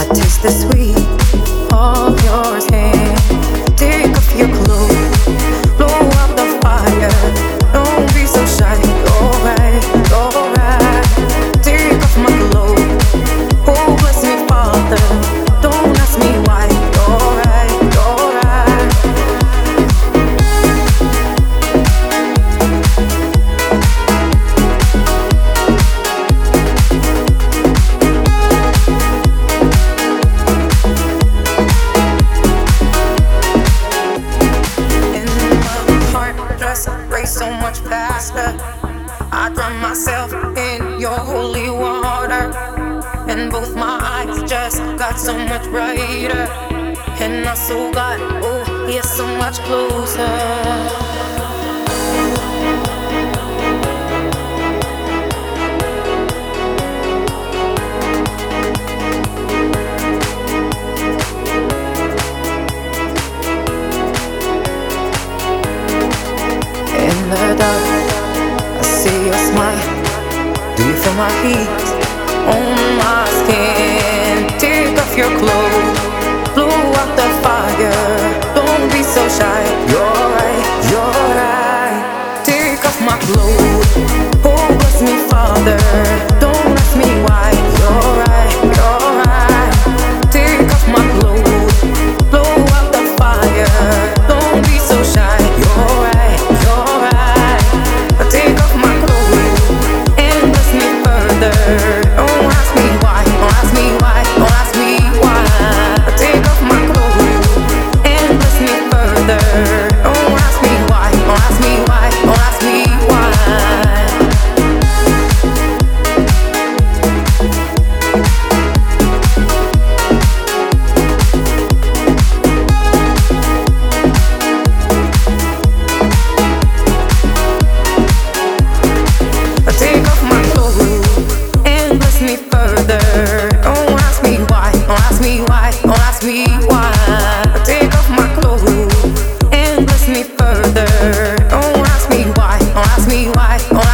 I taste the sweet faster. I drown myself in your holy water, and both my eyes just got so much brighter. And my soul got, oh, yeah, so much closer. to my feet, on my skin. Take off your clothes, blow out the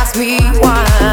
ask me why.